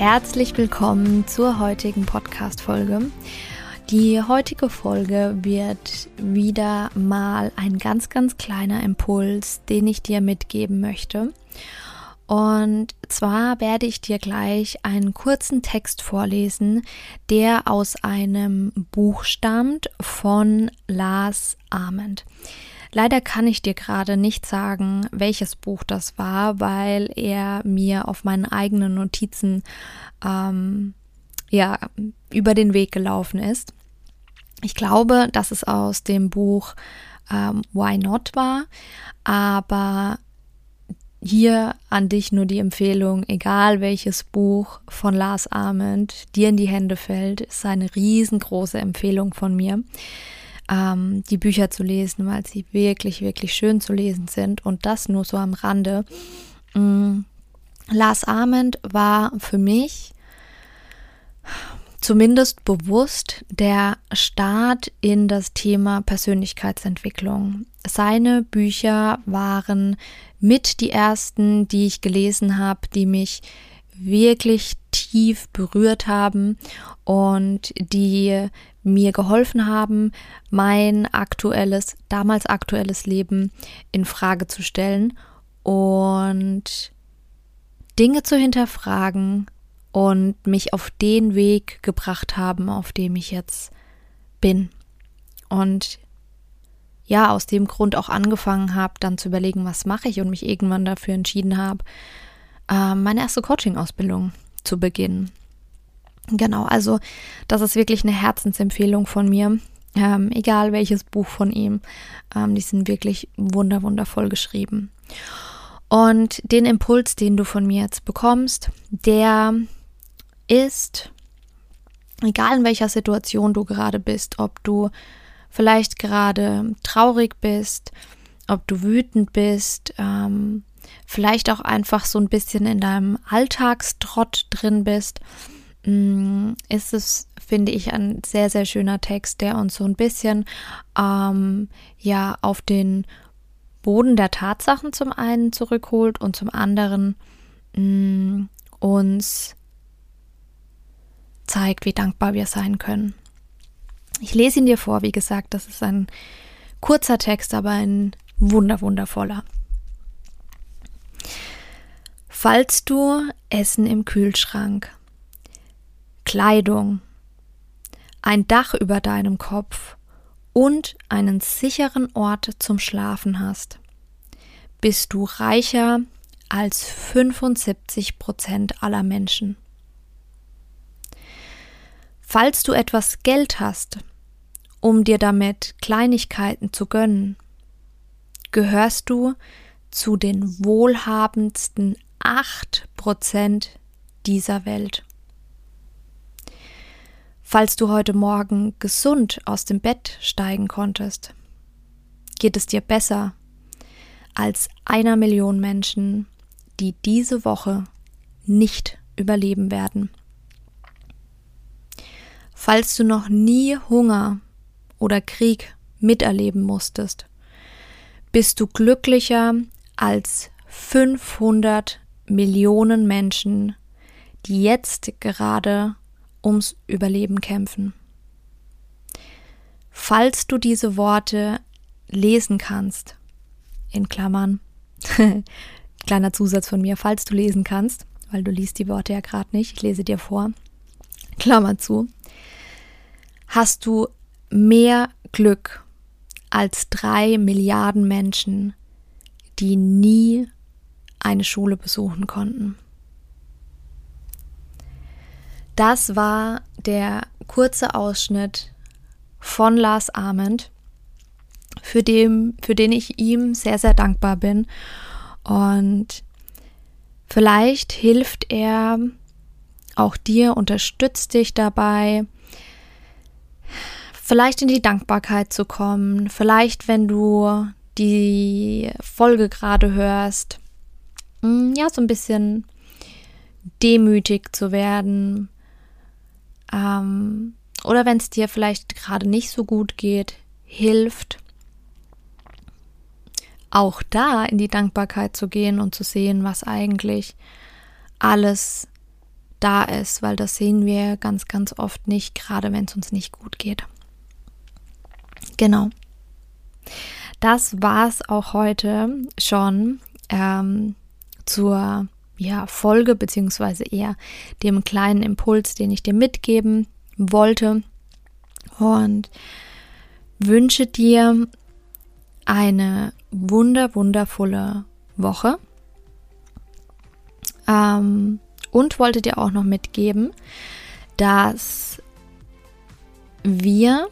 Herzlich willkommen zur heutigen Podcast-Folge. Die heutige Folge wird wieder mal ein ganz, ganz kleiner Impuls, den ich dir mitgeben möchte. Und zwar werde ich dir gleich einen kurzen Text vorlesen, der aus einem Buch stammt von Lars Ament. Leider kann ich dir gerade nicht sagen, welches Buch das war, weil er mir auf meinen eigenen Notizen ähm, ja über den Weg gelaufen ist. Ich glaube, dass es aus dem Buch ähm, Why Not war, aber hier an dich nur die Empfehlung, egal welches Buch von Lars Ament dir in die Hände fällt, ist eine riesengroße Empfehlung von mir, ähm, die Bücher zu lesen, weil sie wirklich, wirklich schön zu lesen sind und das nur so am Rande. Ähm, Lars Ament war für mich zumindest bewusst der Start in das Thema Persönlichkeitsentwicklung. Seine Bücher waren mit die ersten, die ich gelesen habe, die mich wirklich tief berührt haben und die mir geholfen haben, mein aktuelles, damals aktuelles Leben in Frage zu stellen und Dinge zu hinterfragen und mich auf den Weg gebracht haben, auf dem ich jetzt bin. Und ja, aus dem Grund auch angefangen habe, dann zu überlegen, was mache ich und mich irgendwann dafür entschieden habe, äh, meine erste Coaching-Ausbildung zu beginnen. Genau, also das ist wirklich eine Herzensempfehlung von mir. Ähm, egal welches Buch von ihm, ähm, die sind wirklich wunder wundervoll geschrieben. Und den Impuls, den du von mir jetzt bekommst, der ist, egal in welcher Situation du gerade bist, ob du vielleicht gerade traurig bist, ob du wütend bist, ähm, vielleicht auch einfach so ein bisschen in deinem Alltagstrott drin bist, mm, ist es, finde ich, ein sehr, sehr schöner Text, der uns so ein bisschen ähm, ja auf den Boden der Tatsachen zum einen zurückholt und zum anderen mh, mm, uns zeigt, wie dankbar wir sein können. Ich lese ihn dir vor, wie gesagt, das ist ein kurzer Text, aber ein wunder wundervoller. Falls du Essen im Kühlschrank, Kleidung, ein Dach über deinem Kopf und einen sicheren Ort zum Schlafen hast, bist du reicher als 75 Prozent aller Menschen. Falls du etwas Geld hast, um dir damit Kleinigkeiten zu gönnen, gehörst du zu den wohlhabendsten acht Prozent dieser Welt. Falls du heute Morgen gesund aus dem Bett steigen konntest, geht es dir besser als einer Million Menschen, die diese Woche nicht überleben werden. Falls du noch nie Hunger oder Krieg miterleben musstest, bist du glücklicher als 500 Millionen Menschen, die jetzt gerade ums Überleben kämpfen. Falls du diese Worte lesen kannst, in Klammern, kleiner Zusatz von mir, falls du lesen kannst, weil du liest die Worte ja gerade nicht, ich lese dir vor, Klammer zu, hast du mehr Glück als drei Milliarden Menschen, die nie eine Schule besuchen konnten. Das war der kurze Ausschnitt von Lars Ament. für, dem, für den ich ihm sehr, sehr dankbar bin. Und vielleicht hilft er auch dir, unterstützt dich dabei, vielleicht in die Dankbarkeit zu kommen, vielleicht wenn du die Folge gerade hörst, ja, so ein bisschen demütig zu werden. Ähm, oder wenn es dir vielleicht gerade nicht so gut geht, hilft, auch da in die Dankbarkeit zu gehen und zu sehen, was eigentlich alles da ist, weil das sehen wir ganz, ganz oft nicht, gerade wenn es uns nicht gut geht. Genau. Das war es auch heute schon ähm, zur ja, Folge, beziehungsweise eher dem kleinen Impuls, den ich dir mitgeben wollte. Und wünsche dir eine wunder, wundervolle Woche. Ähm, und wollte dir auch noch mitgeben, dass wir,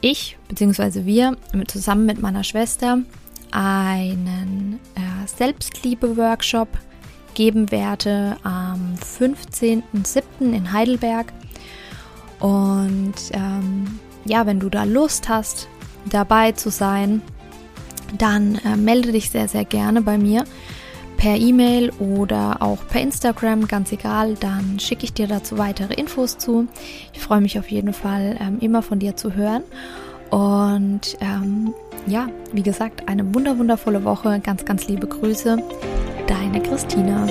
ich bzw. wir zusammen mit meiner Schwester einen äh, Selbstliebe-Workshop geben werde am 15.07. in Heidelberg. Und ähm, ja, wenn du da Lust hast, dabei zu sein, dann äh, melde dich sehr, sehr gerne bei mir per E-Mail oder auch per Instagram, ganz egal, dann schicke ich dir dazu weitere Infos zu. Ich freue mich auf jeden Fall ähm, immer von dir zu hören. Und ähm, ja, wie gesagt, eine wunder wundervolle Woche. Ganz, ganz liebe Grüße. Deine Christina.